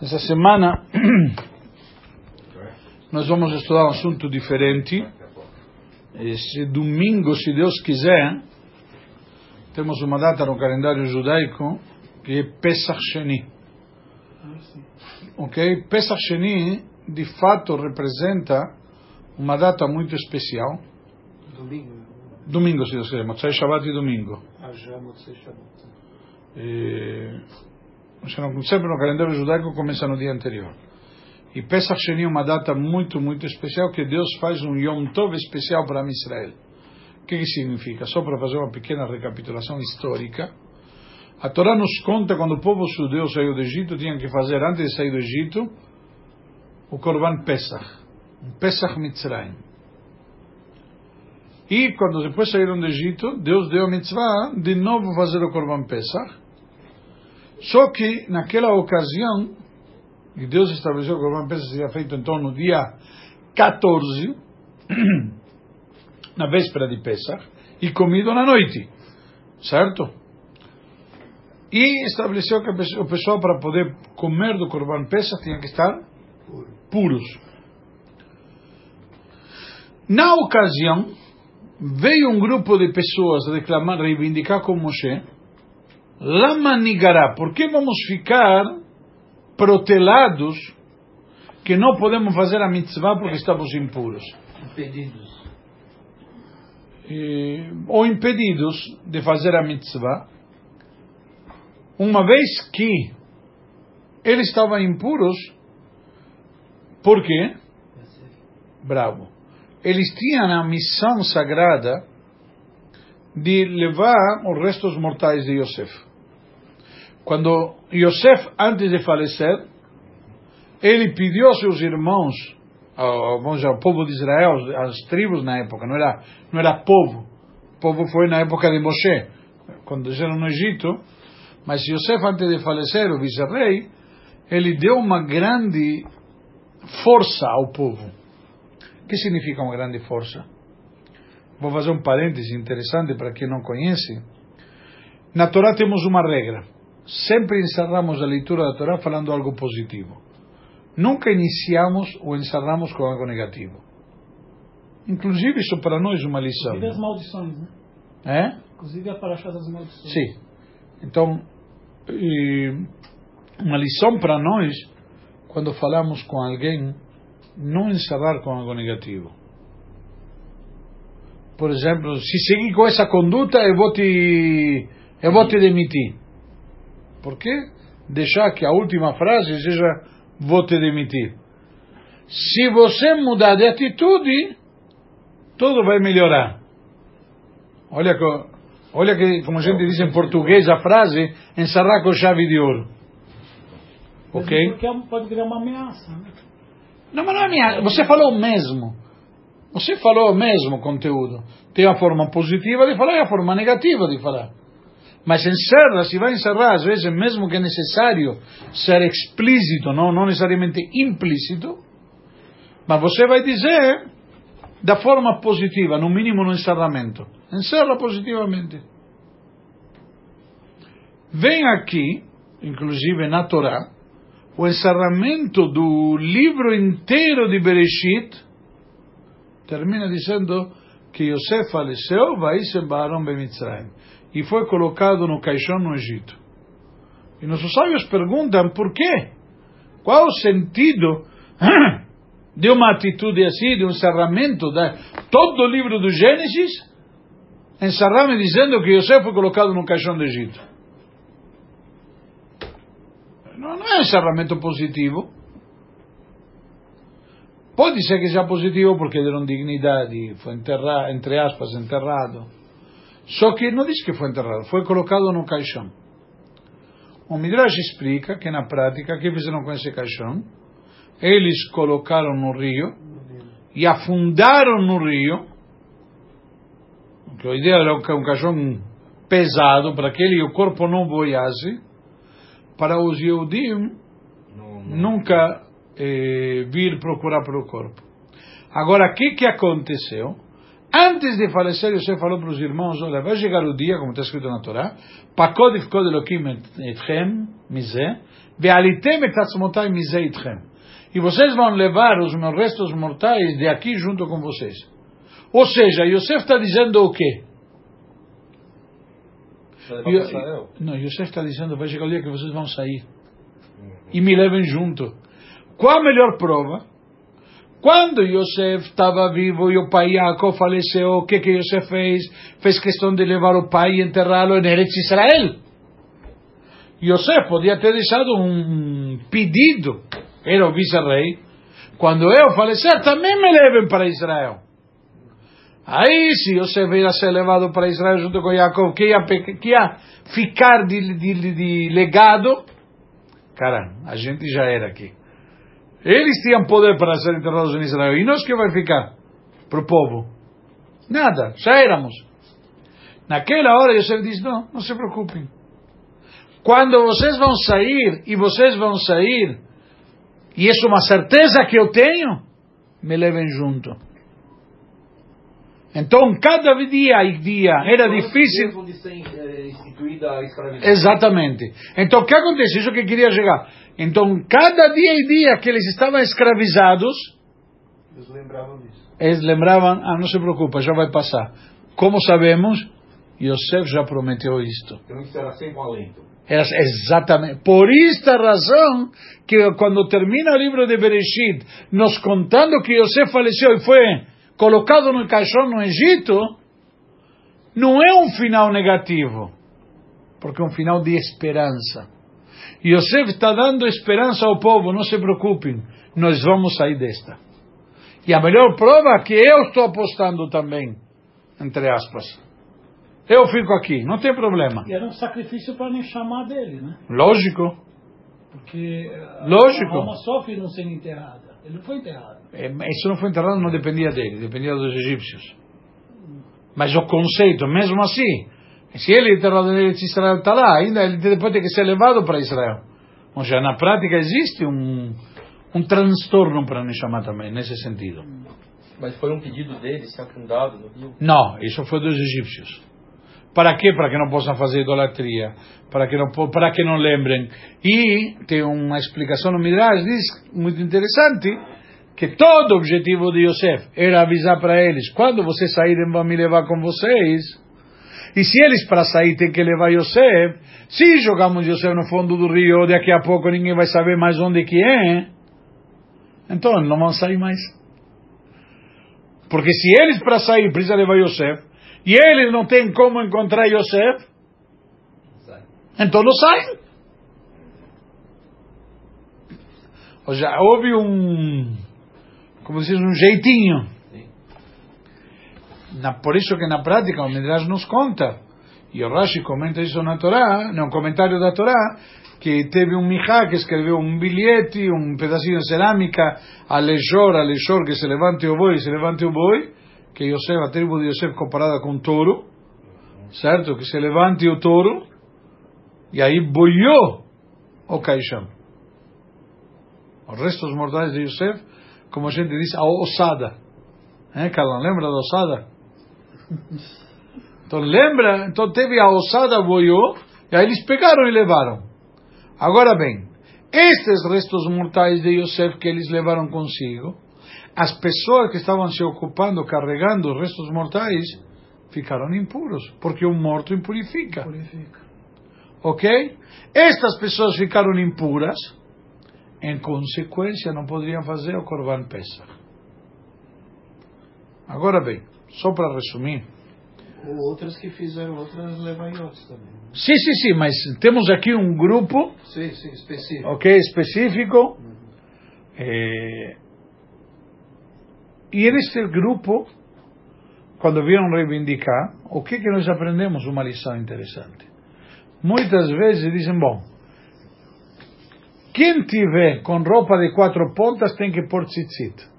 Essa semana nós vamos estudar um assunto diferente. Esse domingo, se Deus quiser, temos uma data no calendário judaico que é Pesach Sheni. Ok? Pesach Sheni, de fato, representa uma data muito especial. Domingo. Domingo, se Deus quiser, Motzai Shabbat e domingo. Ah, já Motzei Shabbat. Eh, sempre no calendário judaico começa no dia anterior. E Pesach Sheni é uma data muito, muito especial que Deus faz um Yom Tov especial para Israel. O que, que significa? Só para fazer uma pequena recapitulação histórica. A Torá nos conta quando o povo judeu saiu do Egito, tinha que fazer, antes de sair do Egito, o Korban Pesach. Um Pesach Mitzrayim. E quando depois saíram do Egito, Deus deu a mitzvah de novo fazer o Korban Pesach. Só que naquela ocasião, e Deus estabeleceu que o Corban Pesach seria feito então no dia 14, na véspera de Pesach, e comido na noite, certo? E estabeleceu que o pessoal para poder comer do Corban Pesach tinha que estar puros. Na ocasião, veio um grupo de pessoas reclamar, reivindicar com Moshe, Lama nigará, por que vamos ficar protelados que não podemos fazer a mitzvah porque estamos impuros? Impedidos. E, ou impedidos de fazer a mitzvah, uma vez que eles estavam impuros, por quê? Bravo. Eles tinham a missão sagrada de levar os restos mortais de Yosef. Quando Yosef, antes de falecer, ele pediu aos seus irmãos, ao, vamos dizer, ao povo de Israel, às tribos na época, não era, não era povo. O povo foi na época de Moshe, quando eles no Egito. Mas Yosef, antes de falecer, o vice-rei, ele deu uma grande força ao povo. O que significa uma grande força? Vou fazer um parêntese interessante para quem não conhece. Na Torá temos uma regra sempre encerramos a leitura da Torá falando algo positivo. Nunca iniciamos ou encerramos com algo negativo. Inclusive, isso para nós é uma lição. Inclusive as maldições, né? É? Inclusive a paraxá das maldições. Sim. Então, uma lição para nós, quando falamos com alguém, não encerrar com algo negativo. Por exemplo, se seguir com essa conduta, eu vou te, eu vou te demitir. Por quê? Deixar que a última frase seja vou te demitir. Se você mudar de atitude, tudo vai melhorar. Olha que, olha que como a gente diz em português a frase, encerrar com chave de ouro. Ok? Porque pode virar uma ameaça. Né? Não, mas não é ameaça. Você falou o mesmo. Você falou o mesmo conteúdo. Tem a forma positiva de falar e a forma negativa de falar. Mas encerra, se vai encerrar, às vezes, mesmo que é necessário ser explícito, não, não necessariamente implícito, mas você vai dizer da forma positiva, no mínimo no encerramento. Encerra positivamente. Vem aqui, inclusive na Torá, o encerramento do livro inteiro de Bereshit, termina dizendo que Yosef faleceu, vai se Baron Bemitzrayim e foi colocado no caixão no Egito. E nossos sábios perguntam por quê? Qual o sentido de uma atitude assim, de um encerramento de todo o livro do Gênesis, encerrar-me dizendo que José foi colocado no caixão do Egito? Não, não é um encerramento positivo. Pode ser que seja positivo porque deram dignidade, foi enterrado, entre aspas, enterrado. Só que não diz que foi enterrado, foi colocado no caixão. O Midrash explica que na prática, o que fizeram com esse caixão? Eles colocaram no rio e afundaram no rio, que a ideia era um caixão pesado para que ele, o corpo não boiasse, para os Yehudim nunca eh, vir procurar pelo corpo. Agora, o que, que aconteceu? Antes de falecer, Yosef falou para os irmãos, olha, vai chegar o dia, como está escrito na Torá, Pakod ifkod Elokim etchem, mizeh, ve'alitem et atzmotai mizeh etchem. E vocês vão levar os meus restos mortais de aqui junto com vocês. Ou seja, Yosef está dizendo o quê? Não, Yosef está dizendo, vai chegar o dia que vocês vão sair. E me levem junto. Qual a melhor prova? Quando Yosef estava vivo e o pai Yaakov faleceu, o que que Yosef fez? Fez questão de levar o pai e enterrá-lo em Eretz Israel. Yosef podia ter deixado um pedido, era o vice-rei, quando eu falecer, também me levem para Israel. Aí, se Yosef ia ser levado para Israel junto com Yaakov, que ia, que ia ficar de, de, de legado, cara, a gente já era aqui. Eles tinham poder para ser enterrados em Israel. E nós que vai ficar para o povo? Nada, já éramos. Naquela hora Yosef diz: Não, não se preocupem. Quando vocês vão sair, e vocês vão sair, e isso é uma certeza que eu tenho, me levem junto. Então, cada dia e dia era difícil. Mesmo de ser instituída a escravidão. Exatamente. Então, o que acontece? Isso que eu queria chegar. Então, cada dia e dia que eles estavam escravizados, Eles lembravam disso. eles lembravam, ah, não se preocupa, já vai passar. Como sabemos, Yosef já prometeu isto. Então isso era sempre um alento. Era exatamente. Por esta razão, que quando termina o livro de Bereshit, nos contando que Yosef faleceu e foi colocado no caixão no Egito, não é um final negativo, porque é um final de esperança. Yosef está dando esperança ao povo, não se preocupem, nós vamos sair desta. E a melhor prova é que eu estou apostando também, entre aspas. Eu fico aqui, não tem problema. E era um sacrifício para nem chamar dele, né? Lógico. Porque a- Lógico. a alma sofre não sendo enterrada. Ele não foi enterrado. É, Isso não foi enterrado, não dependia dele, dependia dos egípcios. Mas o conceito, mesmo assim, se ele é enterrado em Eretz Israel está lá, ainda ele depois tem que ser levado para Israel. Ou seja, na prática existe um, um transtorno para Neshama também, nesse sentido. Mas foi um pedido dele ser afundado no rio. Não, isso foi dos egípcios. Para quê? Para que não possam fazer idolatria, para que não, para que não lembrem. E tem uma explicação no Midrash, diz, muito interessante, que todo o objetivo de Yosef era avisar para eles, quando vocês saírem vão me levar com vocês. E se eles para sair têm que levar Yosef, se jogamos Yosef no fundo do rio, daqui a pouco ninguém vai saber mais onde que é, então não vão sair mais. Porque se eles para sair precisam levar Yosef, e eles não têm como encontrar Yosef, então não saem. Ou seja, houve um, como se diz, um jeitinho. Na, por isso que na prática o Midrash nos conta, e o Rashi comenta isso na Torá, no comentário da Torá, que teve um Mijá que escreveu um bilhete, um pedacinho de cerâmica, Alejor, Alejor, que se levante o boi, se levante o boi, que Yosef, a tribo de Yosef comparada com touro, certo? Que se levante o touro, e aí boiou o caixão. Os restos mortais de Yosef, como a gente diz, a ossada. É, Carlão? Lembra da ossada? Então lembra, então teve a ossada, boiou, e aí eles pegaram e levaram. Agora bem, estes restos mortais de Yosef que eles levaram consigo, as pessoas que estavam se ocupando, carregando os restos mortais, ficaram impuros, porque o morto impurifica. Purifica. Ok? Estas pessoas ficaram impuras, em consequência não poderiam fazer o Corban Pesach. Agora bem, só para resumir, Ou outras que fizeram outras levanhotes também. sim, sim, sim, mas temos aqui um grupo, Sim, sim, específico. ok, específico, eh, e neste grupo, quando vieram reivindicar, o que que nós aprendemos? Uma lição interessante. Muitas vezes dizem, bom, quem tiver com roupa de quatro pontas tem que pôr tzitzit.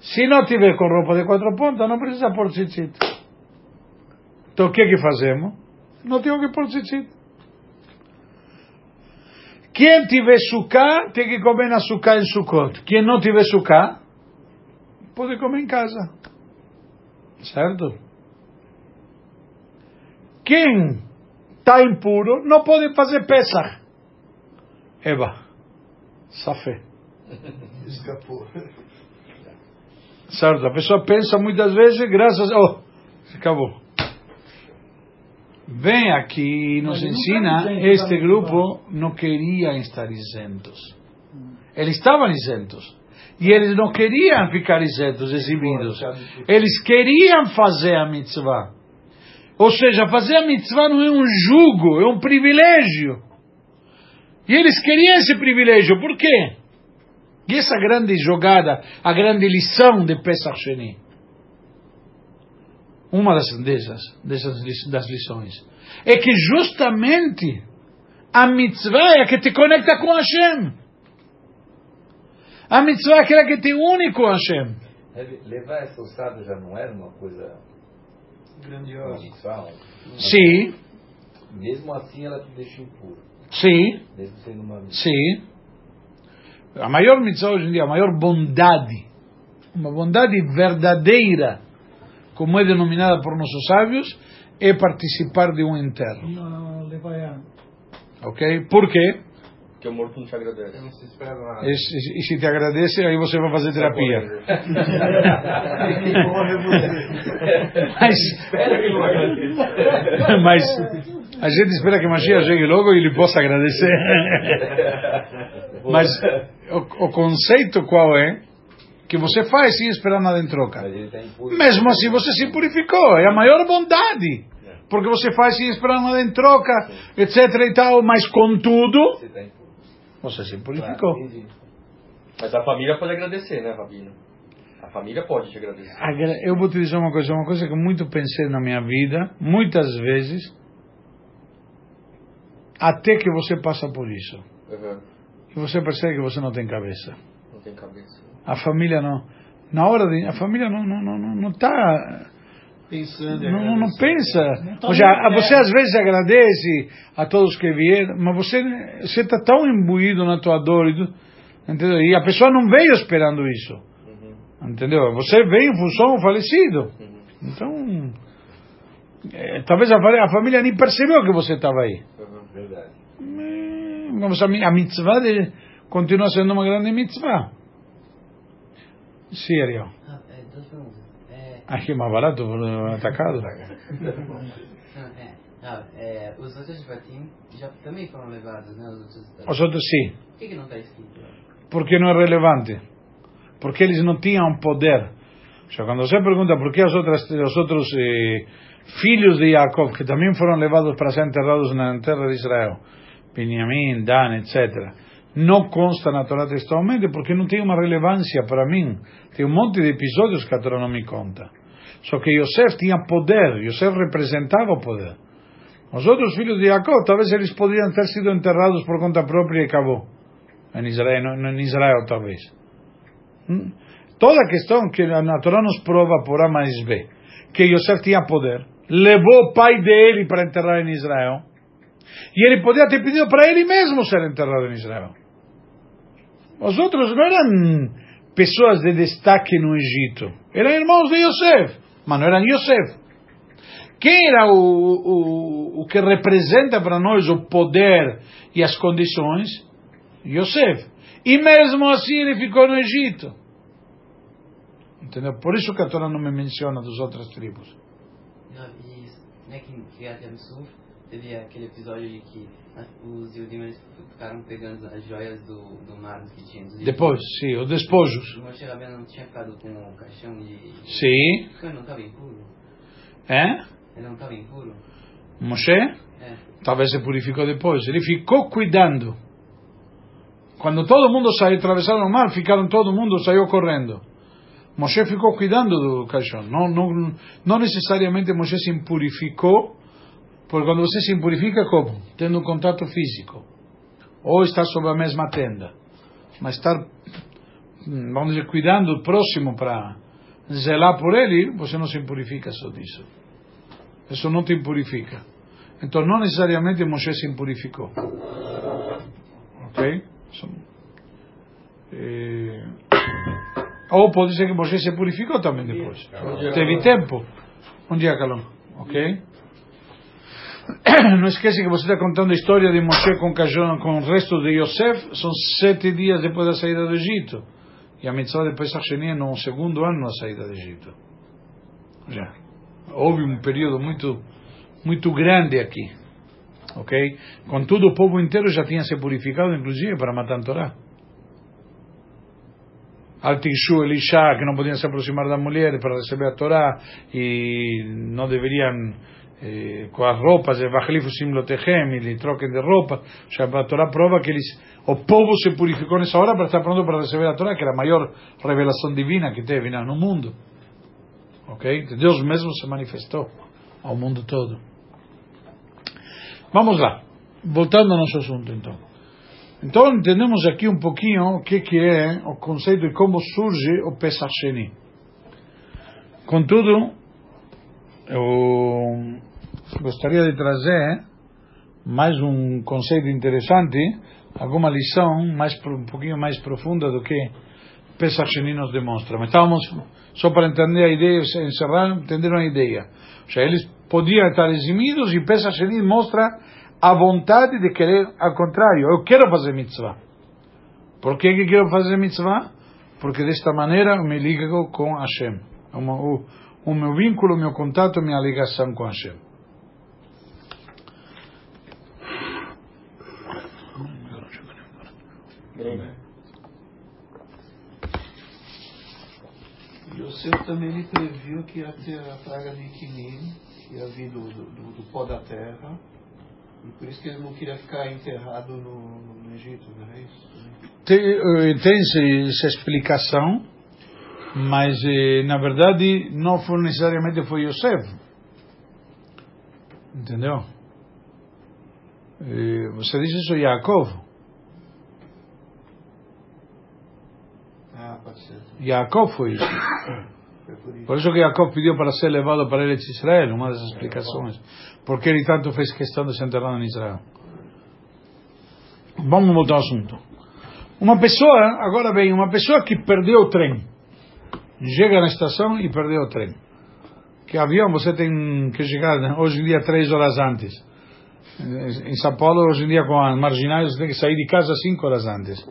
Se não tiver com roupa de quatro pontas, não precisa pôr tzitzit. Então o que que fazemos? Não temos que pôr tzitzit. Quem tiver sucá, tem que comer na sucá em Sukkot. Quem não tiver sucá, pode comer em casa. Certo? Quem está impuro não pode fazer Pesach. Eva, safé. Escapou. Certo? A pessoa pensa muitas vezes, graças a. Oh, acabou. Vem aqui e nos ensina, este grupo não queria estar isentos. Eles estavam isentos. E eles não queriam ficar isentos, exibidos. Eles queriam fazer a mitzvah. Ou seja, fazer a mitzvah não é um jugo, é um privilégio. E eles queriam esse privilégio, por quê? E essa grande jogada, a grande lição de Pesach Sheni. Uma das, dessas, dessas das lições. É que justamente a mitzvah é a que te conecta com Hashem. A mitzvah é aquela que te une com Hashem. Levar essa ossada já não era uma coisa Grandioso. mitzvah? Sim, Mesmo assim ela te deixa impuro. sim, Mesmo sendo uma mitzvah. sim. A maior mitzvah hoje em dia, a maior bondade, uma bondade verdadeira, como é denominada por nossos sábios, é participar de um enterro. Ok? Por quê? Porque o morto não te agradece. Eu não se espera nada. E, se- e se te agradece, aí você vai fazer terapia. Mas, mas a gente espera que Mashiach chegue logo e ele possa agradecer. Mas o, o conceito qual é? Que você faz sem esperar nada em troca. Mesmo assim você se purificou, é a maior bondade. Porque você faz sem esperar nada em troca, etc e tal, mas contudo, Você se purificou. Mas a família pode agradecer, né, Rabino? A família pode te agradecer. Agra- Eu vou te dizer uma coisa, uma coisa que muito pensei na minha vida, muitas vezes, até que você passa por isso. Uhum. E você percebe que você não tem cabeça. Não tem cabeça. A família não. Na hora de. A família não não não não, não tá. Pensando. Não, não, não pensa. tá Ou seja, você às vezes agradece a todos que vieram, mas você você está tão imbuído na tua dor. E, entendeu? e a pessoa não veio esperando isso. Uhum. Entendeu? Você veio em função ao falecido. Uhum. Então. é, talvez a, a família nem percebeu que você estava aí. Uhum. Verdade. Eh, Mas a, mi- a mitzvah de- continua sendo uma grande mitzvah. Ariel. Ah, é, duas perguntas. É, Aqui mais barato, eh, atacado. não, é, ah, é, os outros Shvatim já também foram levados, né? Os outros Os outros sim, Por que, que não está escrito? porque não é relevante. Porque eles não tinham poder. Sea, quando você pergunta por que as outras, os outros eh, filhos de Jacob, que também foram levados para ser enterrados na terra de Israel, Benjamim, Dan, etc., não consta na Torá textualmente porque não tem uma relevância para mim. Tem um monte de episódios que a Torá não me conta. Só que Yosef tinha poder, Yosef representava o poder. Os outros filhos de Jacob, talvez eles poderiam ter sido enterrados por conta própria e acabou. Em Israel, no- em Israel talvez. Hum? Toda a questão que a Torá nos prova por A mais B, que Yosef tinha poder, levou o pai dele para enterrar em Israel, e ele podia ter pedido para ele mesmo ser enterrado em Israel. Os outros não eram pessoas de destaque no Egito, eram irmãos de Yosef, mas não eram Yosef. Quem era o, o, o que representa para nós o poder e as condições? Yosef. E mesmo assim ele ficou no Egito. Entendeu? Por isso que a Torá não me menciona das outras tribos. Não, e né, que Kriyat Yamsuf teve aquele episódio de que os Yudim eles ficaram pegando as joias do, do mar que tinha. Depois, sim, os despojos. O Moshe Rabbeinu não tinha ficado com o caixão de... Sim. Ele não estava impuro? É? Ele não estava impuro? Moshe? É. Talvez se purificou depois. Ele ficou cuidando. Quando todo mundo saiu, atravessaram o mar, ficaram todo mundo, saiu correndo. Moshe ficou cuidando do caixão. Não, não, não necessariamente Moshe se impurificou, porque quando você se impurifica, como? Tendo um contato físico. Ou estar sob a mesma tenda. Mas estar, hum, vamos dizer, cuidando do próximo para zelar por ele, você não se impurifica só disso. Isso não te impurifica. Então, não necessariamente Moshe se impurificou. Ok? Eh, Ou pode ser que Moshe se purificou também depois. Teve tempo. Um dia, Calão. Ok? Não esquece que você está contando a história de Moshe com, com o resto de Yosef. São sete dias depois da saída do Egito. E a mitzvah de Pesach Sheni é no segundo ano da saída do Egito. Já. Houve um período muito, muito grande aqui. Ok? Contudo, o povo inteiro já tinha se purificado, inclusive, para matar a Torá. Al-Tishu, Elisha, que não podiam se aproximar da mulher para receber a Torá e não deveriam eh, com as roupas, e troquem de roupa. A Torá prova que eles, o povo se purificou nessa hora para estar pronto para receber a Torá, que era a maior revelação divina que teve no mundo. Ok? Deus mesmo se manifestou ao mundo todo. Vamos lá. Voltando ao nosso assunto, então. Então, entendemos aqui um pouquinho o que, que é o conceito de como surge o Pesach Sheni. Contudo, eu gostaria de trazer mais um conceito interessante, alguma lição mais um pouquinho mais profunda do que Pesach Sheni nos demonstra. Mas estávamos só para entender a ideia, encerrar, entender uma ideia. Ou seja, eles podiam estar eximidos e Pesach Sheni mostra a vontade de querer, ao contrário, eu quero fazer mitzvah. Por que, que quero fazer mitzvah? Porque desta maneira eu me ligo com Hashem. O, o meu vínculo, o meu contato, minha ligação com Hashem. Yosef também lhe previu que ia ter a praga de Quinim, que ia vir do, do, do pó da terra, e por isso que ele não queria ficar enterrado no, no Egito, não é isso? Tem, tem essa explicação, mas eh, na verdade não foi necessariamente foi Yosef. Entendeu? Eh, você disse isso Yaakov. Ah, pode ser. Yaakov foi isso. Por isso. Por isso que Yaakov pediu para ser levado para Eretz Israel, uma das explicações. Porque ele tanto fez questão de ser enterrado em Israel. Vamos voltar ao assunto. Uma pessoa, agora bem, uma pessoa que perdeu o trem. Chega na estação e perdeu o trem. Que avião você tem que chegar hoje em dia três horas antes. Em São Paulo, hoje em dia, com as marginais, você tem que sair de casa cinco horas antes.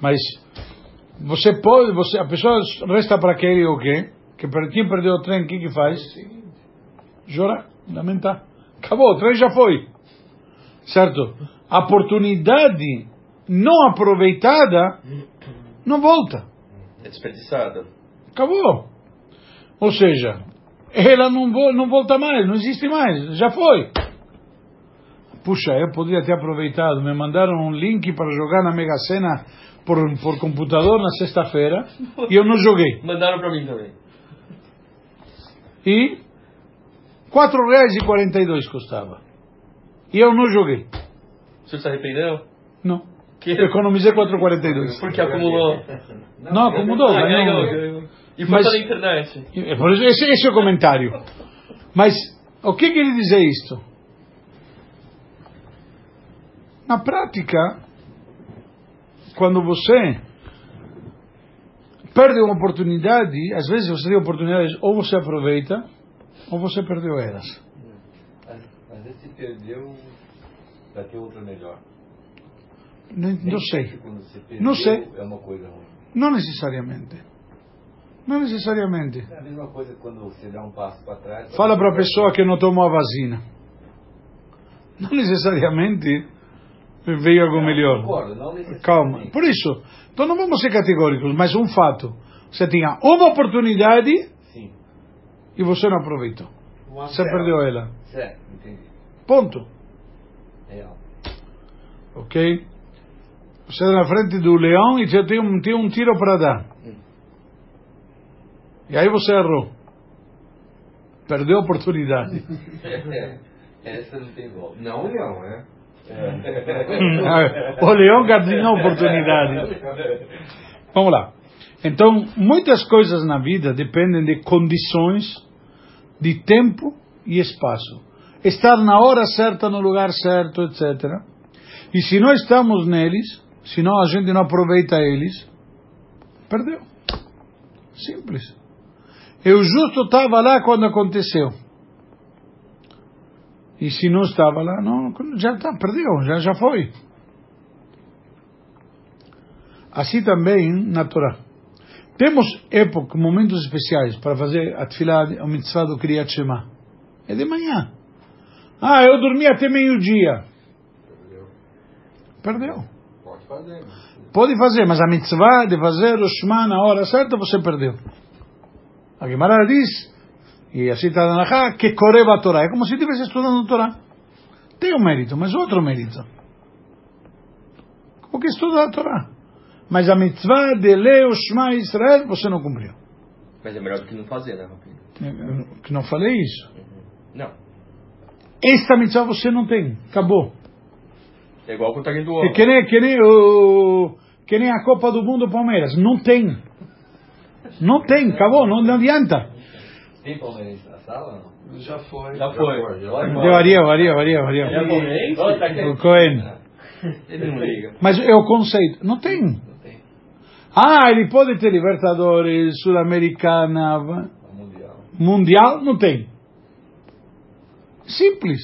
Mas você pode, você, a pessoa resta para aquele o quê? Que quem perdeu o trem, o que que faz? Chorar, lamentar. Acabou, o trem já foi. Certo? A oportunidade não aproveitada não volta. É desperdiçada. Acabou. Ou seja, ela não, não volta mais, não existe mais, já foi. Puxa, eu poderia ter aproveitado. Me mandaram um link para jogar na Mega Sena por, por computador na sexta-feira e eu não joguei. Mandaram pra mim também. E quatro reais e quarenta e dois custava. E eu não joguei. O senhor se arrependeu? Não. Que... Eu economizei 4,42. Porque acumulou. Não, acumulou. Ah, ganhou. ganhou. E foi Mas- pela internet. Esse, esse é o comentário. Mas o que quer dizer isto? Na prática, quando você perde uma oportunidade, às vezes você tem oportunidades, ou você aproveita, ou você perdeu elas. Às, às vezes se perdeu, vai ter outra melhor. Não, não sei. Não sei. É uma coisa ruim. Não necessariamente. Não necessariamente. É a mesma coisa quando você dá um passo para trás. Fala para a pessoa que não tomou a vacina. Não necessariamente veio algo melhor. Calma. Por isso, então não vamos ser categóricos, mas um fato. Você tinha uma oportunidade Sim. e você não aproveitou. Uma Você perdeu ela. Certo, entendi. Ponto. Real. Ok? Você está na frente do leão e você tem um, tem um tiro para dar. E aí você errou. Perdeu a oportunidade. Essa não tem volta. Não, não, né? O leão ganhou a oportunidade. Vamos lá. Então, muitas coisas na vida dependem de condições, de tempo e espaço. Estar na hora certa, no lugar certo, etc. E se não estamos neles, se não a gente não aproveita eles, perdeu. Simples. Eu justo estava lá quando aconteceu. E se não estava lá, não, já está, perdeu, já, já foi. Assim também na Torá. Temos época, momentos especiais para fazer a tefilá, a mitzvah do Kriyat Shema. É de manhã. Ah, eu dormi até meio-dia. Perdeu. Pode fazer. Pode fazer, mas a mitzvah de fazer o Shema na hora certa, você perdeu. A Gemara diz, e assim está Nahá, que correva a Torá. É como se estivesse estudando a Torá. Tem um mérito, mas outro mérito. Como que estuda a Torá. Mas a mitzvah de ler o Shema Israel, você não cumpriu. Mas é melhor do que não fazer, né, Que não falei isso. Não. Esta mitzvah você não tem. Acabou. É igual com o taguinho do É homem. que nem, que nem, o, que nem a Copa do Mundo Palmeiras. Não tem. Não tem. Acabou. Não, não adianta. Tem palmeirense na sala? Não? Já foi. Já foi. Já vai Deu Ariel, Ariel, Ariel, Ele é Ariel. palmeirense? Tá. O Cohen. Ele não liga. Mas é o conceito. Não tem. Não tem. Ah, ele pode ter Libertadores, Sul-Americana, Mundial. Mundial. Não tem. Simples.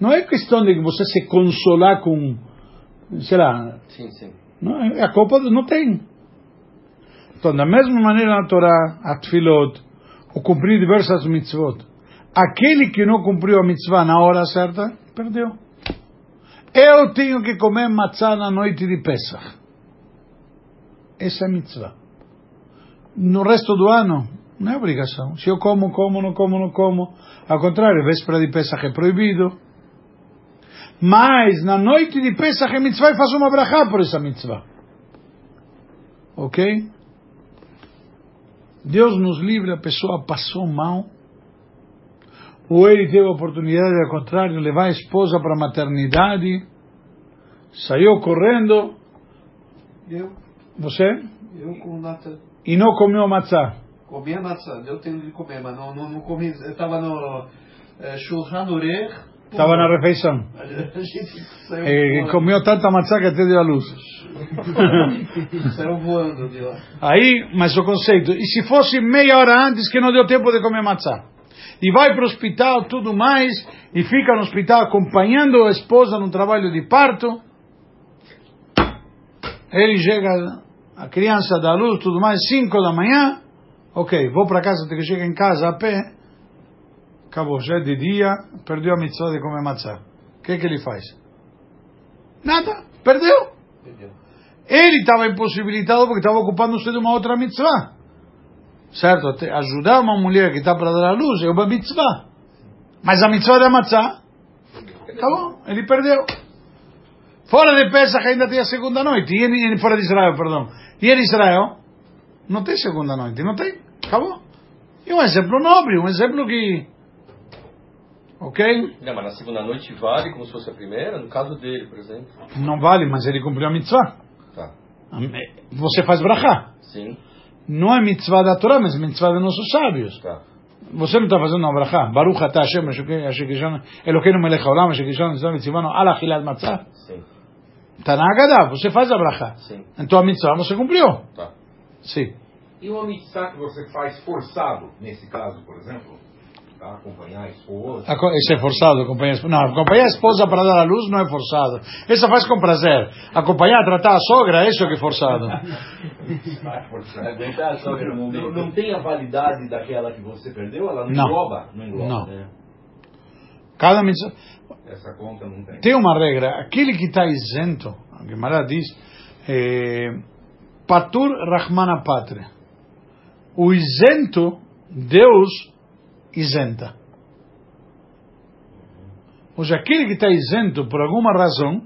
Não é questão de você se consolar com, sei lá, Sim, sim. não, é a Copa não tem. Então, da mesma maneira na Torá, a Tfilot, o cumprir diversas mitzvot, aquele que não cumpriu a mitzvah na hora certa, perdeu. Eu tenho que comer matzah na noite de Pesach. Essa é a mitzvah. No resto do ano, não é obrigação. Se eu como, como, não como, não como. Ao contrário, véspera de Pesach é proibido. Mas na noite de Pesach é mitzvah e faço uma brachá por essa mitzvah. Ok? Deus nos livre, a pessoa passou mal. Ou ele teve a oportunidade, ao contrário, levar a esposa para a maternidade. Saiu correndo. Eu, Você? eu com nata, E não comeu matzá. comi a maçã, deu tempo de comer, mas não, não, não comi. Eu estava no é, Shulchan Orech. Estava na refeição. E comeu tanta matzá que até deu a luz. voando de lá. Aí, mas o conceito, e se fosse meia hora antes que não deu tempo de comer matzá? E vai para o hospital, tudo mais, e fica no hospital acompanhando a esposa no trabalho de parto. Ele chega, a criança dá luz, tudo mais, 5 da manhã. Ok, vou para casa, até que chega em casa a pé. Acabou, já é de dia, perdeu a mitzvah de comer matzá. O que, que ele faz? Nada, perdeu. Entendeu? Ele estava impossibilitado porque estava ocupando-se de uma outra mitzvah. Certo? Ajudar uma mulher que está para dar a luz é uma mitzvah. Mas a mitzvah da matzah, acabou, ele perdeu. Fora de Pesach ainda tem a segunda noite. E em- fora de Israel, perdão. E em Israel, não tem segunda noite, não tem. Acabou. E um exemplo nobre, um exemplo que... Ok? Não, mas na segunda noite vale como se fosse a primeira, no caso dele, por exemplo. Não vale, mas ele cumpriu a mitzvah. Você faz brachá. Sim. Não é mitzvah da Torá, mas é mitzvah dos nossos sábios. Tá. Você não está fazendo uma brachá. Baruch atah Hashem, Ashekishon, Elokeinu melech haolam, Ashekishon, Zon mitzivano, ala achilat matzah. Sim. Está na Agadá, você faz a brachá. Sim. Então a mitzvah você cumpriu. Tá. Sim. E uma mitzvah que você faz forçado, nesse caso, por exemplo? Tá? acompanhar a esposa. Isso é forçado, acompanhar a esposa. Não, acompanhar a esposa para dar a luz não é forçado. Essa faz com prazer. Acompanhar, tratar a sogra, isso que é forçado. Aguentar a sogra Não, tem a validade daquela que você perdeu? Ela não, Não. engloba? Não engloba, Não. né? Cada mitzvah. Essa conta não tem. Tem uma regra, aquele que está isento, a Gemara diz, eh, Patur Rahmana Pátria. O isento, Deus isenta. Ou seja, aquele que está isento por alguma razão,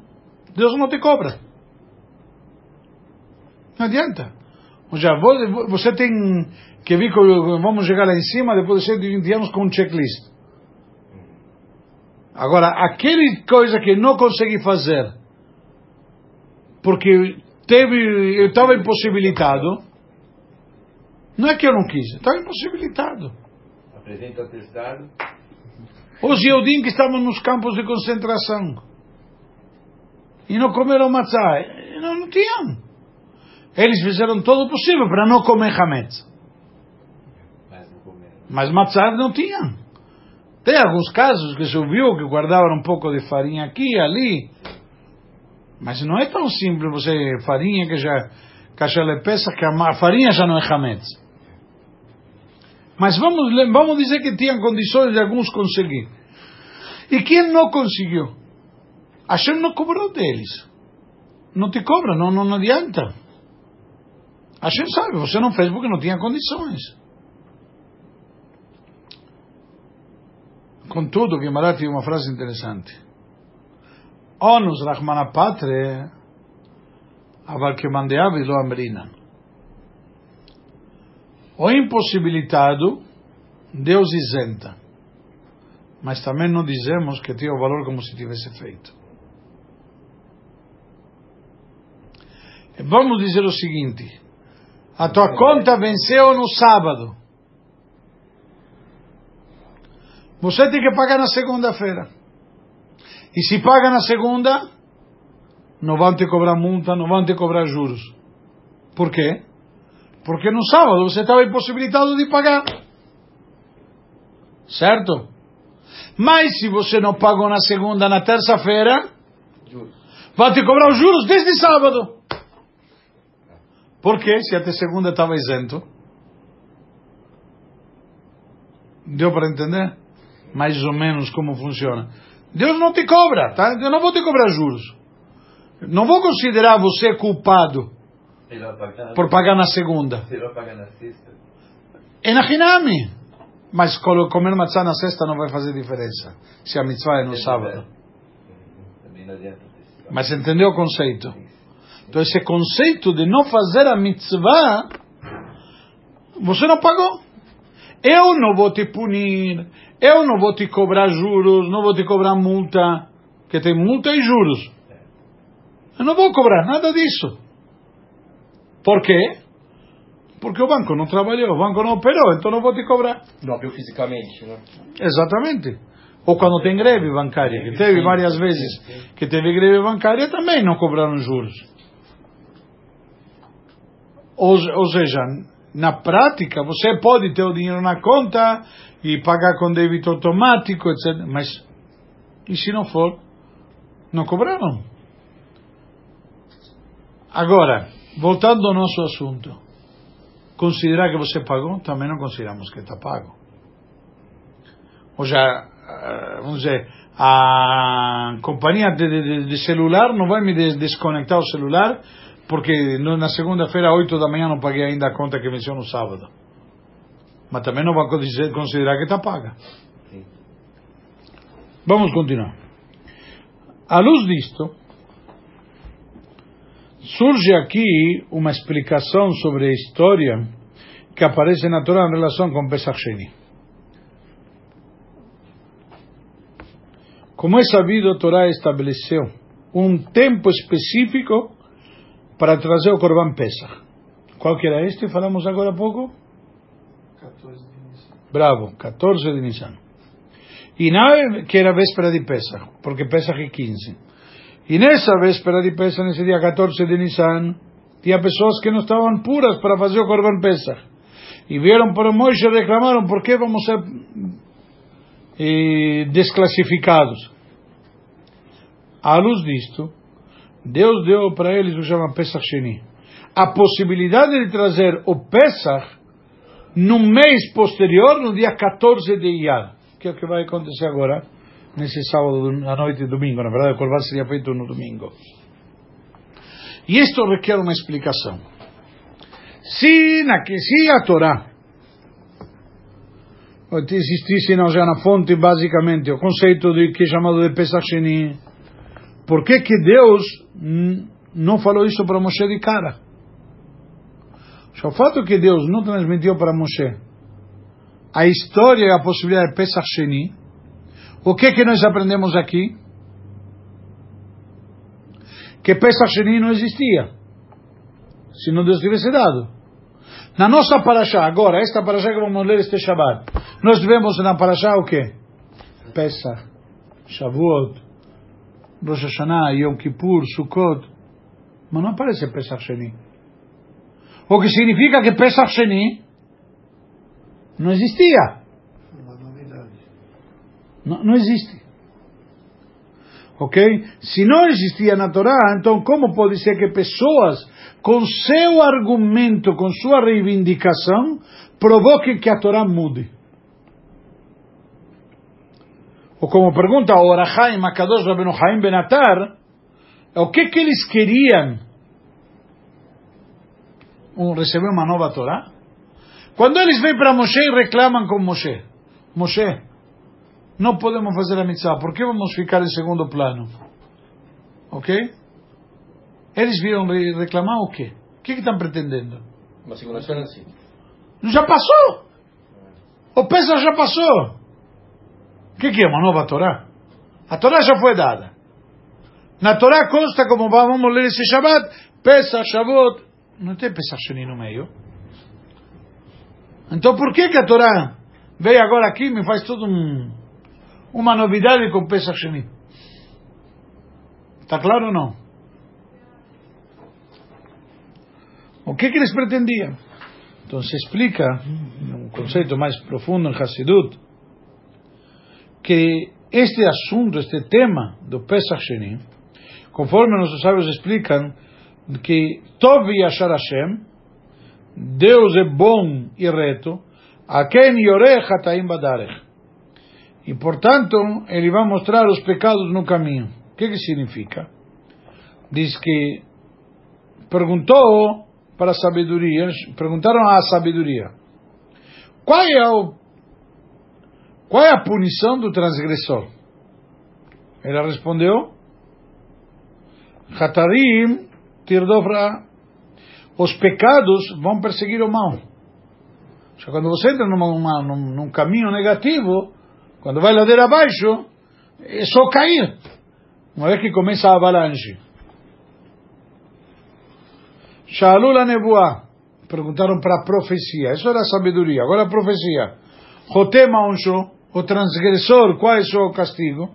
Deus não te cobra. Não adianta. Ou seja, vo- você tem que vir, vamos chegar lá em cima depois de 120 anos com um checklist. Agora, aquele coisa que não consegui fazer, porque teve, eu estava impossibilitado, não é que eu não quis, estava impossibilitado. Apresenta atestado. Os Yehudim que estavam nos campos de concentração e não comeram matzah, não, não tinham. Eles fizeram todo o possível para não comer hametz. Mas matzah não tinha. Tem alguns casos que se ouviu que guardavam um pouco de farinha aqui, ali. Mas não é tão simples você farinha que já cachele peça que a farinha já não é hametz. Mas vamos vamos dizer que tinham condições de alguns conseguir. E quem não conseguiu? Hashem não cobrou deles. Não te cobra, não, não, não adianta. Hashem sabe, você não fez porque não tinha condições. Contudo, Guimarães tem uma frase interessante. Onus Rahmanapatre aval que mandeav lo amrina. O impossibilitado, Deus isenta. Mas também não dizemos que tem o valor como se tivesse feito. Vamos dizer o seguinte: a tua conta venceu no sábado. Você tem que pagar na segunda-feira. E se paga na segunda, não vão te cobrar multa, não vão te cobrar juros. Por quê? Porque no sábado você estava impossibilitado de pagar. Certo? Mas se você não pagou na segunda, na terça-feira, vão te cobrar os juros desde sábado. Por quê? Se até segunda estava isento. Deu para entender? Mais ou menos como funciona. Deus não te cobra, tá? Eu não vou te cobrar juros. Não vou considerar você culpado por pagar na segunda. É na Hinami. Mas comer matzá na sexta não vai fazer diferença. Se a mitzvah é no sábado. Mas entendeu o conceito? Então esse conceito de não fazer a mitzvah, você não pagou. Eu não vou te punir, eu não vou te cobrar juros, não vou te cobrar multa, porque tem multa e juros. Eu não vou cobrar nada disso. Por quê? Porque o banco não trabalhou, o banco não operou, então não vou te cobrar. Não abriu fisicamente, né? Exatamente. Ou quando tem greve bancária, que teve várias vezes que teve greve bancária, também não cobraram juros. Ou, ou seja, na prática, você pode ter o dinheiro na conta e pagar com débito automático, etc. Mas, e se não for? Não cobraram. Agora, voltando ao nosso assunto, considerar que você pagou, também não consideramos que está pago. Ou já, vamos dizer, a companhia de, de, de celular não vai me desconectar o celular porque na segunda-feira, 8 da manhã, não paguei ainda a conta que venceu no sábado. Mas também não vai considerar que está paga. Vamos continuar. À luz disto, surge aqui uma explicação sobre a história que aparece na Torá em relação com Pesach Sheni. Como é sabido, a Torá estabeleceu um tempo específico para trazer o Corban Pesach. Qual que era este? Falamos agora há pouco? 14 de Nissan. Bravo, 14 de Nissan. E na que era véspera de Pesach, porque Pesach é 15. E nessa véspera de Pesach, nesse dia 14 de Nissan, tinha pessoas que não estavam puras para fazer o Corban Pesach. E vieram para Moisés e reclamaram, por que vamos ser eh, desclassificados? À luz disto, Deus deu para eles o que chama Pesach Sheni. A possibilidade de trazer o Pesach no mês posterior, no dia 14 de Iyar, que é o que vai acontecer agora, nesse sábado à noite e domingo. Na verdade, o Corban seria feito no domingo. E isto requer uma explicação. Se, na, se a Torá existisse já na fonte, basicamente, o conceito de, que é chamado de Pesach Sheni, por que, que Deus não falou isso para Moshe de cara? O fato que Deus não transmitiu para Moshe a história e a possibilidade de Pesach Sheni, o que que nós aprendemos aqui? Que Pesach Sheni não existia. Se não Deus tivesse dado. Na nossa Parashá, agora, esta Parashá que vamos ler este Shabbat, nós tivemos na Parashá o quê? Pesach, Shavuot, Rosh Hashanah, Yom Kippur, Sukkot. Mas não aparece Pesach Sheni. O que significa que Pesach Sheni não existia. Não, não existe. Ok? Se não existia na Torá, então como pode ser que pessoas, com seu argumento, com sua reivindicação, provoquem que a Torá mude? Ou como pergunta o Orachaim Akadosh Rabbeinu Chaim Benatar, o que que eles queriam? Um, receber uma nova Torá? Quando eles vêm para Moshe e reclamam com Moshe, Moshe, não podemos fazer a mitzvah, por que vamos ficar em segundo plano? Ok? Eles viram reclamar o quê? O que, estão pretendendo? Uma segunda chance. Já passou! O Pesach já passou! O que, que é uma nova Torá? A Torá já foi dada. Na Torá consta, como vamos ler esse Shabbat, Pesach, Shavuot. Não tem Pesach Sheni no meio. Então por que, que a Torá veio agora aqui e me faz tudo um, uma novidade com Pesach Sheni? Está claro ou não? O que, que eles pretendiam? Então se explica, um conceito mais profundo em Hassidut, que este assunto, este tema do Pesach Sheni, conforme nossos sábios explicam, que Tov Yashar Hashem, Deus é bom e reto, a quem yorech hataim badarech. E portanto, ele vai mostrar os pecados no caminho. O que, que significa? Diz que perguntou para a sabedoria, perguntaram à sabedoria, qual é o qual é a punição do transgressor? Ela respondeu: Hatarim tirdovra. Os pecados vão perseguir o mal. Quando você entra numa, uma, num, num caminho negativo, quando vai ladeira abaixo, é só cair. Uma vez que começa a avalanche. Shalula nevoa. Perguntaram para a profecia. Isso era a sabedoria. Agora a profecia. Rotema unsho o transgressor, qual é o castigo?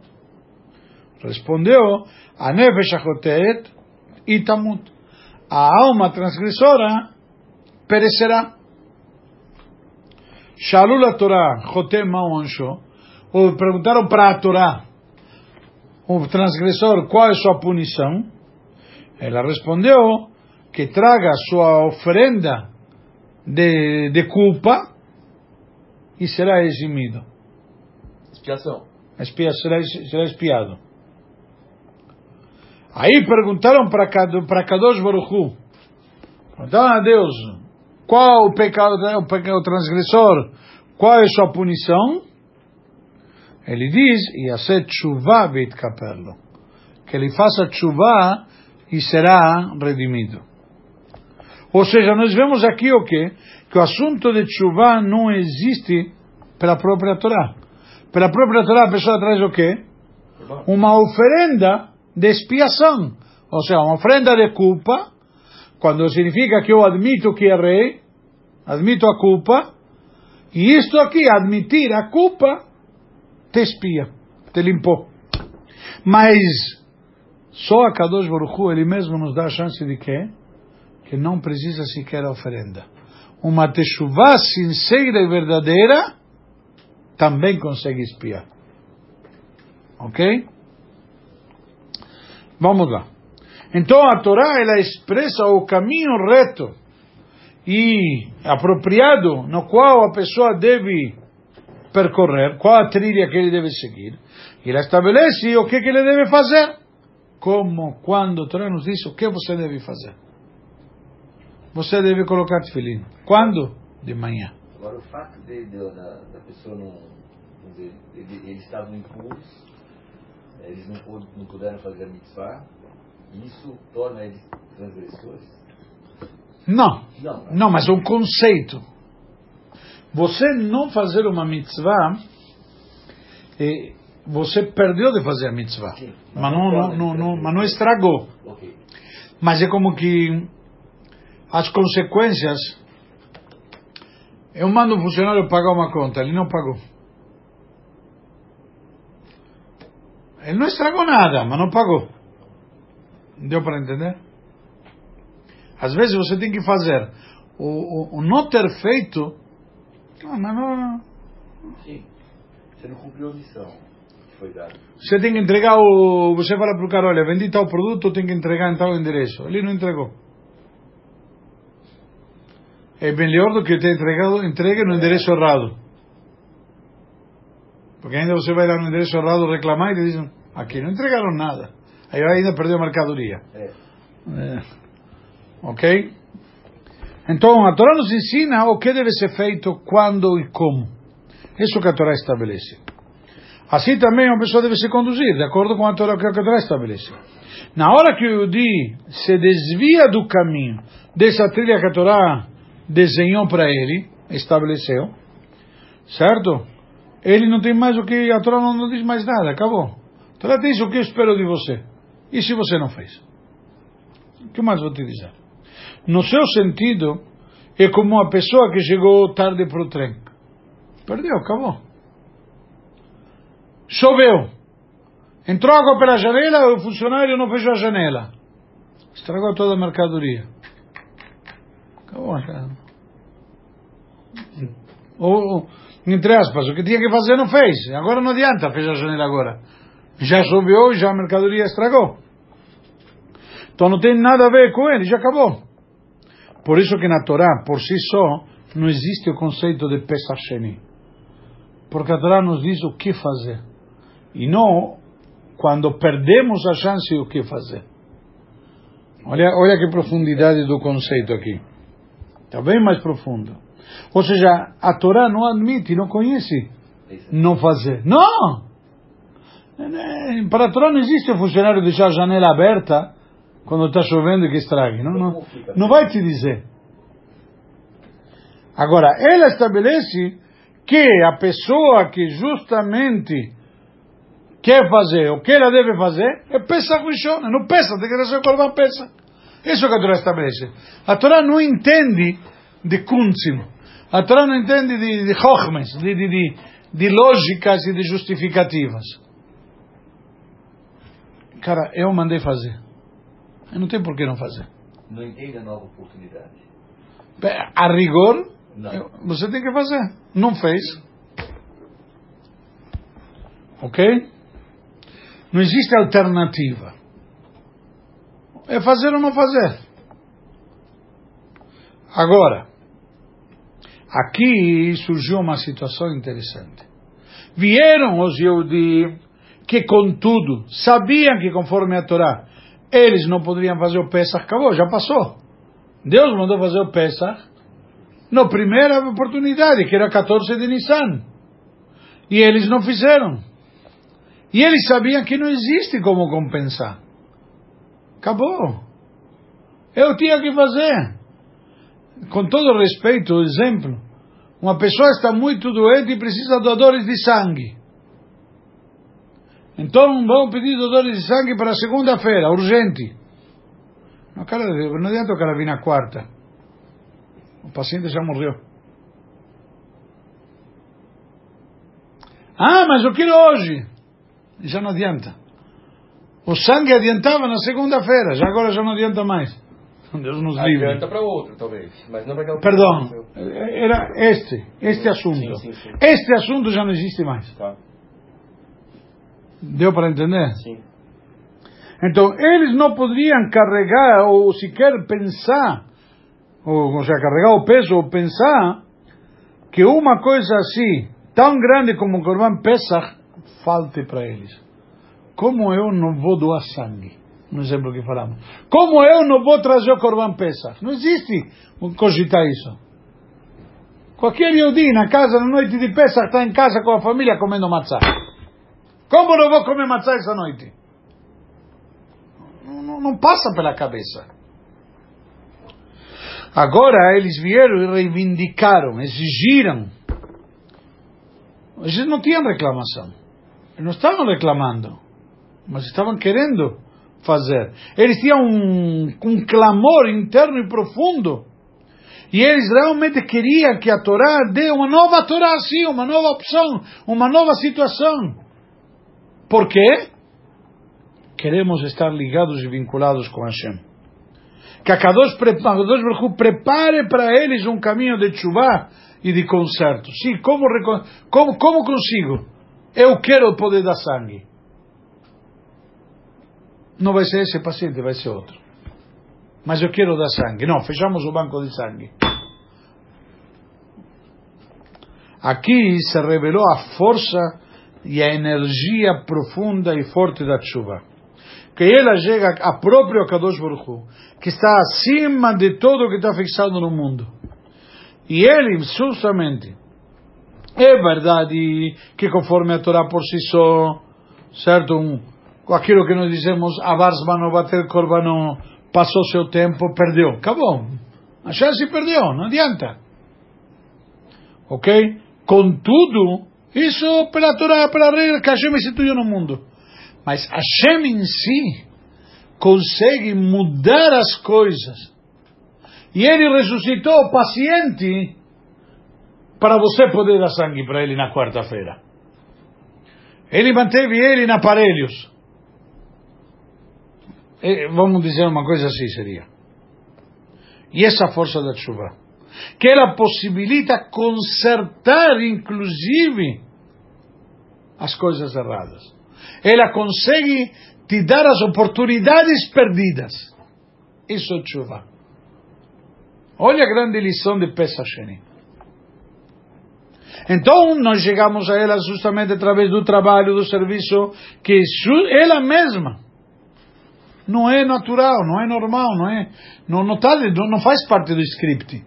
Respondeu, a nefesh achotet itamut. A alma transgressora perecerá. Shalul a Torá, chotem ma'onsho. Ou perguntaram para a Torá, o transgressor, qual é a sua punição? Ela respondeu que traga sua oferenda de, de culpa e será eximido Expiação. expia, será, será espiado. Aí perguntaram para para Kadosh Baruchu, perguntaram a Deus, qual o pecado, o pecado transgressor, qual é a sua punição? Ele diz, Yaset tshuva beit kaperlo, que ele faça tshuva e será redimido. Ou seja, nós vemos aqui o quê? Que o assunto de tshuva não existe pela própria Torá. Pela própria Torá, a pessoa traz o quê? Uma oferenda de expiação. Ou seja, uma oferenda de culpa, quando significa que eu admito que errei, admito a culpa, e isto aqui, admitir a culpa, te expia, te limpou. Mas só a Kadosh Baruch ele mesmo nos dá a chance de quê? Que não precisa sequer oferenda. Uma techuvá sincera e verdadeira também consegue espiar. Ok? Vamos lá. Então a Torá ela expressa o caminho reto e apropriado no qual a pessoa deve percorrer, qual a trilha que ele deve seguir. E ela estabelece o que, que ele deve fazer. Como, quando Torá nos diz o que você deve fazer. Você deve colocar tefilim. Quando? De manhã. Agora, o fato de, de- da, da pessoa não. dizer, ele- eles estavam impuros, eh, eles não, não puderam fazer a mitzvah, isso torna eles transgressores? Não. Não. né? Não, mas um conceito. Você não fazer uma mitzvah, eh, você perdeu de fazer a mitzvah. Sim, Mas não, não, não, não- mas não estragou. Mas é como que as consequências. Eu mando um funcionário pagar uma conta, ele não pagou. Ele não estragou nada, mas não pagou. Deu para entender? Às vezes você tem que fazer o, o, o não ter feito. Não, mas não, Sim. Você não cumpriu a missão. foi dado. Você tem que entregar o. Você fala para o cara, olha, vendi tal produto, tem que entregar em tal endereço. Ele não entregou. É melhor do que ter entregado, entregue no endereço errado. Porque ainda você vai lá no endereço errado reclamar e te dizem, aqui não entregaram nada. Aí ainda perdeu a mercadoria. É. É. Ok? Então, a Torá nos ensina o que deve ser feito, quando e como. Isso que a Torá estabelece. Assim também uma pessoa deve se conduzir, de acordo com a Torá que a Torá estabelece. Na hora que o Yudi se desvia do caminho, dessa trilha que a Torá desenhou para ele, estabeleceu, certo? Ele não tem mais o que, a Torá não, diz mais nada, acabou. A Torá diz o que eu espero de você. E se você não fez? O que mais vou te dizer? No seu sentido, é como uma pessoa que chegou tarde para o trem. Perdeu, acabou. Choveu. Entrou água pela janela, o funcionário não fechou a janela. Estragou toda a mercadoria. Acabou. cara. Ou, entre aspas, o que tinha que fazer não fez. Agora não adianta fechar a janela agora. Já choveu, já a mercadoria estragou. Então não tem nada a ver com ele, já acabou. Por isso que na Torá, por si só, não existe o conceito de Pesach. Porque a Torá nos diz o que fazer. E não quando perdemos a chance o que fazer. Olha, olha que profundidade do conceito aqui. Está bem mais profundo. Ou seja, a Torá não admite, não conhece não fazer. Não! Para a Torá não existe funcionário deixar a janela aberta quando está chovendo e que estrague. Não, não, não vai te dizer. Agora, ela estabelece que a pessoa que justamente quer fazer o que ela deve fazer é Pesach Rishon. Não pensa, tem que ser Korban Pesach. Isso é que a Torá estabelece. A Torá não entende de kunzim. A Torá não entende de, de chokhmes, de, de, de, de lógicas e de justificativas. Cara, eu mandei fazer. Não tenho por que não fazer. Não entende a nova oportunidade. A rigor, Não. você tem que fazer. Não fez. Ok? Não existe alternativa. É fazer ou não fazer. Agora, aqui surgiu uma situação interessante. Vieram os Yehudi que, contudo, sabiam que conforme a Torá, eles não poderiam fazer o Pesach, acabou, já passou. Deus mandou fazer o Pesach na primeira oportunidade, que era 14 de Nissan. E eles não fizeram. E eles sabiam que não existe como compensar. Acabou. Eu tinha que fazer. Com todo respeito, exemplo. Uma pessoa está muito doente e precisa de doadores de sangue. Então vamos pedir doadores de sangue para segunda-feira, urgente. Não, cara, não adianta o cara vir na quarta. O paciente já morreu. Ah, mas eu quero hoje. Já não adianta. O sangue adiantava na segunda-feira, já agora já não adianta mais. Deus nos livre. Adianta para outro, talvez. Mas não para Perdão, era este, este assunto. Sim, sim, sim. Este assunto já não existe mais. Tá. Deu para entender? Sim. Então, eles não poderiam carregar ou sequer pensar, ou, ou seja, carregar o peso ou pensar que uma coisa assim, tão grande como o Corban Pesach, falte para eles. Como eu não vou doar sangue? No exemplo que falamos. Como eu não vou trazer o Corban Pesach? Não existe cogitar isso. Qualquer Yehudi na casa, na noite de Pesach, está em casa com a família comendo matzah. Como não vou comer matzah essa noite? Não, não- não passa pela cabeça. Agora eles vieram e reivindicaram, exigiram. Eles não tinham reclamação. Eles não estavam reclamando, mas estavam querendo fazer. Eles tinham um, um clamor interno e profundo. E eles realmente queriam que a Torá dê uma nova Torá, sim, uma nova opção, uma nova situação. Por quê? Queremos estar ligados e vinculados com Hashem. Que a Kadosh, Kadosh prepare para eles um caminho de chuva e de conserto. Sim, como, como, como consigo? eu quero poder dar sangue. Não vai ser esse paciente, vai ser outro. Mas eu quero dar sangue. Não, fechamos o banco de sangue. Aqui se revelou a força e a energia profunda e forte da chuva. Que ela chega a próprio Kadosh Baruch Hu, que está acima de tudo o que está fixado no mundo. E ele, justamente, é verdade que conforme a Torá por si só, certo, um, aquilo que nós dizemos, Avarsmano bater Korbanó, passou seu tempo, perdeu. Acabou. A chance perdeu, não adianta. Ok? Contudo, isso pela Torá, pela regra que Hashem instituiu no mundo. Mas Hashem em si consegue mudar as coisas. E ele ressuscitou o paciente para você poder dar sangue para ele na quarta-feira. Ele manteve ele em aparelhos. E, vamos dizer uma coisa assim seria. E essa força da chuva, que ela possibilita consertar inclusive as coisas erradas. Ela consegue te dar as oportunidades perdidas. Isso é chuva. Olha a grande lição de Pesacheni. Então, nós chegamos a ela justamente através do trabalho, do serviço, que ela mesma não é natural, não é normal, não é, não, não, tá, não, não faz parte do script.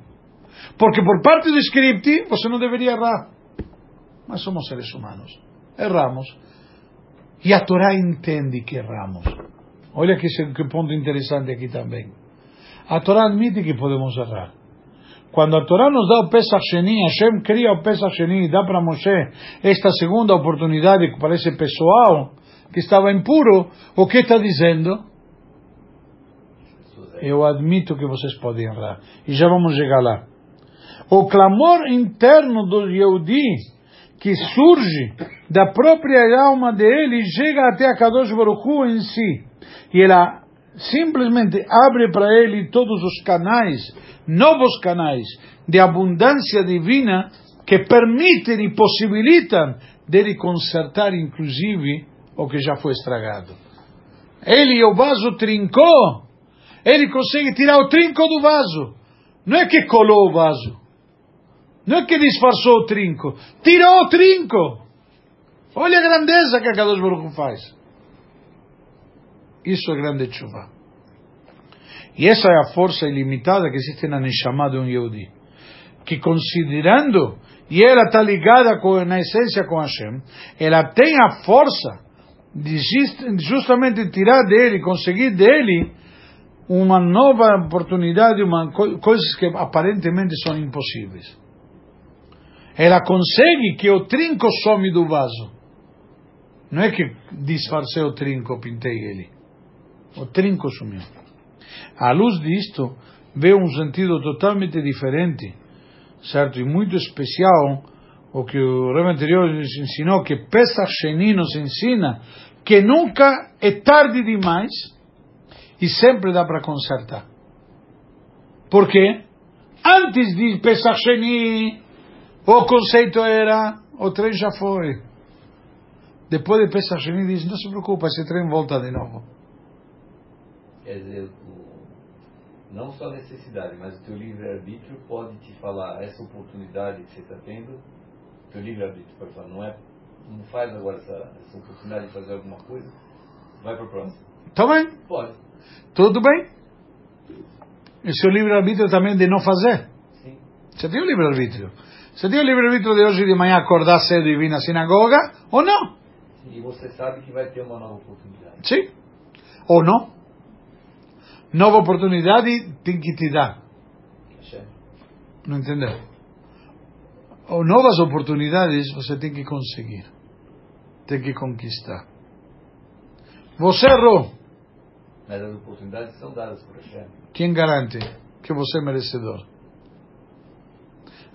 Porque por parte do script você não deveria errar. Mas somos seres humanos. Erramos. E a Torá entende que erramos. Olha que, que ponto interessante aqui também. A Torá admite que podemos errar. Quando a Torá nos dá o Pesach Sheni, Hashem cria o Pesach Sheni e dá para Moshe esta segunda oportunidade que parece pessoal, que estava impuro, o que está dizendo? Eu admito que vocês podem errar. E já vamos chegar lá. O clamor interno do Yehudi, que surge da própria alma dele, chega até a Kadosh Baruch Hu em si. E ela simplesmente abre para ele todos os canais, novos canais de abundância divina que permitem e possibilitam dele consertar inclusive o que já foi estragado. Ele, o vaso trincou, ele consegue tirar o trinco do vaso. Não é que colou o vaso. Não é que disfarçou o trinco. Tirou o trinco. Olha a grandeza que a Kadosh Baruch faz. Isso é grande chuva. E essa é a força ilimitada que existe na Neshama de um Yehudi. Que considerando, e ela está ligada com, na essência com Hashem, ela tem a força de justamente tirar dele, conseguir dele, uma nova oportunidade, uma, coisas que aparentemente são impossíveis. Ela consegue que o trinco some do vaso. Não é que disfarcei o trinco, pintei ele. O trinco sumiu. À luz disto, vê um sentido totalmente diferente, certo? E muito especial, o que o Rebbe anterior nos ensinou, que Pesach Sheni nos ensina que nunca é tarde demais e sempre dá para consertar. Por quê? Antes de Pesach Sheni, o conceito era, o trem já foi. Depois de Pesach Sheni diz, não se preocupa, esse trem volta de novo. Quer dizer, não só a necessidade, mas o teu livre-arbítrio pode te falar essa oportunidade que você está tendo, o teu livre-arbítrio pode falar, não é, não faz agora essa, essa oportunidade de fazer alguma coisa, vai para o próximo. Tá bem? Pode. Tudo bem? E seu livre-arbítrio também de não fazer? Sim. Você tem o livre-arbítrio. Você tem o livre-arbítrio de hoje de manhã acordar cedo e vir na sinagoga, ou não? E você sabe que vai ter uma nova oportunidade. Sim. Ou não? Nova oportunidade tem que te dar. Não entendeu? Ou novas oportunidades você tem que conseguir. Tem que conquistar. Você errou. Mas as oportunidades são dadas por Hashem. Quem garante que você é merecedor?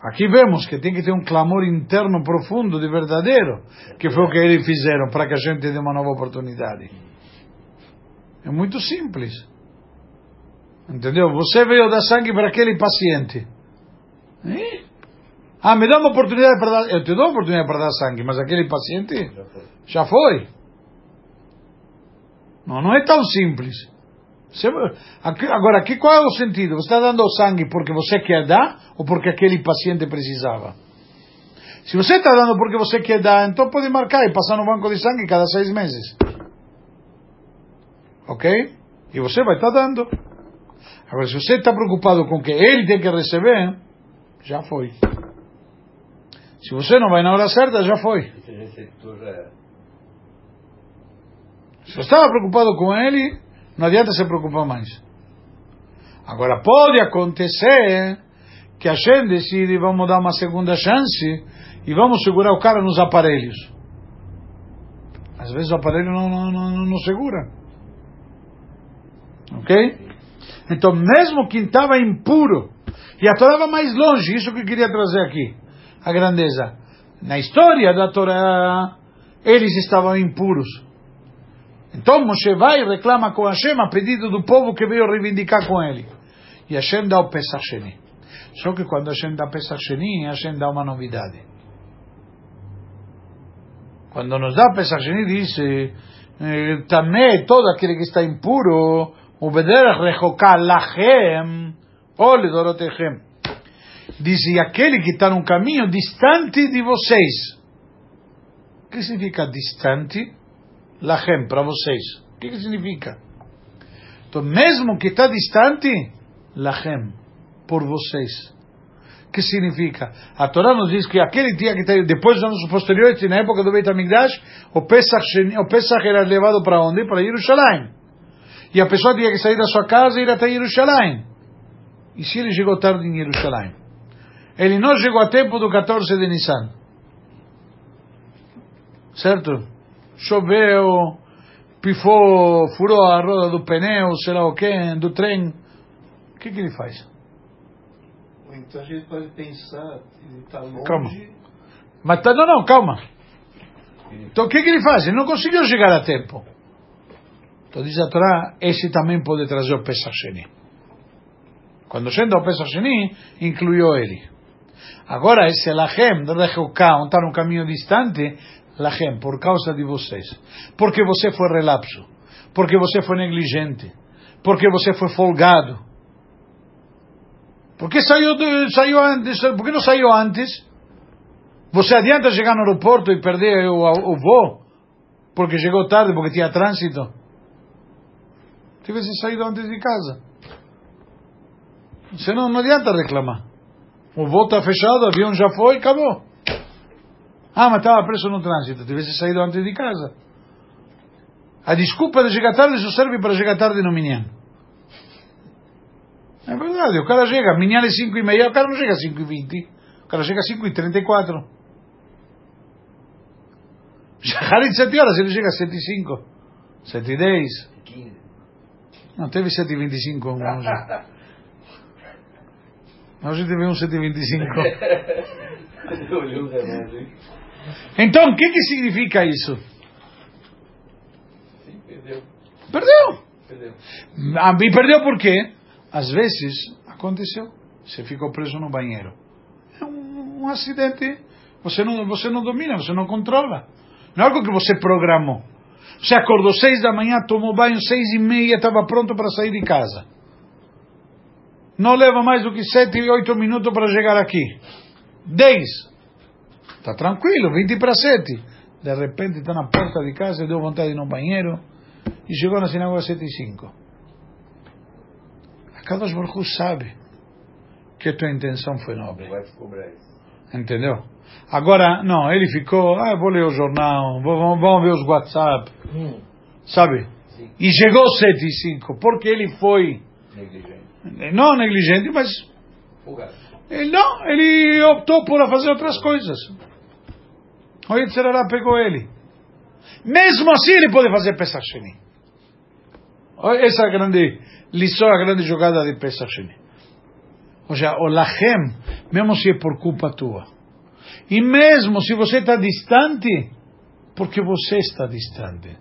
Aqui vemos que tem que ter um clamor interno profundo, de verdadeiro, que foi o que eles fizeram para que a gente dê uma nova oportunidade. É muito simples. Entendeu? Você veio dar sangue para aquele paciente. E Ah, me dá uma oportunidade para dar. Eu te dou uma oportunidade para dar sangue, mas aquele paciente Já foi. já foi. Não, não é tão simples. Agora, aqui qual é o sentido? Você está dando sangue porque você quer dar ou porque aquele paciente precisava? Se você está dando porque você quer dar, então pode marcar e passar no banco de sangue cada seis meses. Ok? E você vai estar dando. Agora, se você está preocupado com que ele tem que receber, já foi. Se você não vai na hora certa, já foi. Era. Se você estava preocupado com ele, não adianta se preocupar mais. Agora, pode acontecer que a gente decide, vamos dar uma segunda chance e vamos segurar o cara nos aparelhos. Às vezes o aparelho não, não, não, não segura. Ok? Então, mesmo quem estava impuro, e a Torá mais longe, isso que eu queria trazer aqui, a grandeza. Na história da Torá, eles estavam impuros. Então Moshe vai e reclama com Hashem a pedido do povo que veio reivindicar com ele. E Hashem dá o Pesach Sheni. Só que quando Hashem dá Pesach Sheni, Hashem dá uma novidade. Quando nos dá Pesach Sheni, diz eh, também todo aquele que está impuro, o bederach rechoká lachem, ou lidorotechem. Diz, e aquele que está num caminho distante de vocês. O que significa distante? Lachem, para vocês. O que, que significa? Então, mesmo que está distante, Lachem, por vocês. O que significa? A Torá nos diz que aquele dia que está depois dos anos posteriores, na época do Beit HaMikdash, o Pesach, o Pesach era levado para onde? Para Jerusalém. E a pessoa tinha que sair da sua casa e ir até Jerusalém. E se ele chegou tarde em Jerusalém? Ele não chegou a tempo do 14 de Nissan. Certo? Choveu, pifou, furou a roda do pneu, sei lá o quê, do trem. O que, que ele faz? Então a gente pode pensar ele está longe. Calma. Mas tá, não, não, calma. Então o que, que ele faz? Ele não conseguiu chegar a tempo. Então diz a Torá, esse também pode trazer o Pesach Sheni. Quando chega o Pesach Sheni, incluiu ele. Agora esse Lachem, onde está num caminho distante, Lachem, por causa de vocês. Porque você foi relapso. Porque você foi negligente. Porque você foi folgado. Por que saiu, saiu antes? Não saiu antes? Você adianta chegar no aeroporto e perder o, o voo? Porque chegou tarde, porque tinha trânsito? Tivesse saído antes de casa. Senão não adianta reclamar. O voo está fechado, o avião já foi, acabou. Ah, mas estava preso no trânsito. Tivesse saído antes de casa. A desculpa de chegar tarde só serve para chegar tarde no Minyan. É verdade, o cara chega, Minyan é 5 e meia, o cara não chega às 5 e 20. O cara chega às 5 e 34. Harit 7 horas, ele chega às 7 e 5. 7 e 10. 15. Não, teve 7 e 25 hoje. Hoje teve um 7 e 25. Olhou o relógio, hein? Então, o que, que significa isso? Sim, perdeu. Perdeu. Perdeu. Ah, E perdeu por quê? Às vezes aconteceu. Você ficou preso no banheiro. É um, um acidente. Você não, você não domina, você não controla. Não é algo que você programou. Você acordou seis da manhã, tomou banho seis e meia, estava pronto para sair de casa. Não leva mais do que sete e oito minutos para chegar aqui. Dez. Está tranquilo, vinte para sete. De repente está na porta de casa, deu vontade de ir no banheiro e chegou na sinagoga às sete e cinco. A Kadosh Baruch sabe que a tua intenção foi nobre. Entendeu? Agora, não, ele ficou, ah, vou ler o jornal, vamos, vamos ver os WhatsApp, sabe? Sim. E chegou sete e cinco, porque ele foi, Negligente. não negligente, mas Folgado. ele não, ele optou por fazer outras coisas. O Yetzirará pegou ele. Mesmo assim ele pode fazer Pesach Sheni. Olha Essa é a grande lição, a grande jogada de Pesach Sheni. Ou seja, o Lachem, mesmo se é por culpa tua. E mesmo se você está distante, porque você está distante.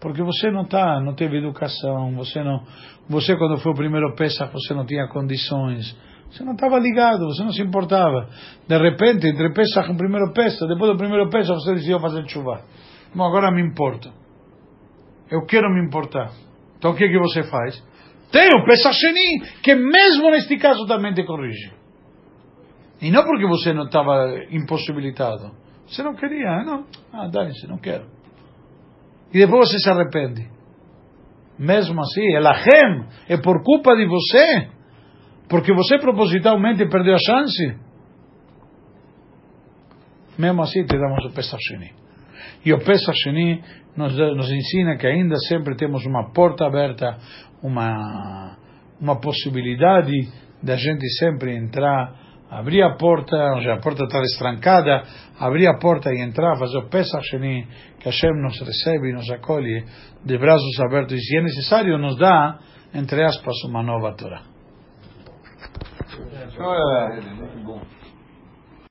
Porque você não tá, não teve educação, você não, você quando foi o primeiro Pesach, você não tinha condições, Você não estava ligado, você não se importava. De repente, entre Pesach e o primeiro Pesach, depois do primeiro Pesach, você decidiu fazer chuva. Bom, agora me importo. Eu quero me importar. Então o que, que você faz? Tem o Pesach que mesmo neste caso também te corrige. E não porque você não estava impossibilitado. Você não queria, não. Ah, dane-se, não quero. E depois você se arrepende. Mesmo assim, é lachem, é por culpa de você. Porque você propositalmente perdeu a chance. Mesmo assim, te damos o Pesach Sheni. E o Pesach Sheni nos, nos ensina que ainda sempre temos uma porta aberta, uma, uma possibilidade da gente sempre entrar, abrir a porta, a porta está destrancada, abrir a porta e entrar, fazer o Pesach Sheni, que Hashem nos recebe e nos acolhe de braços abertos. E se é necessário, nos dá, entre aspas, uma nova Torá. Muito bom.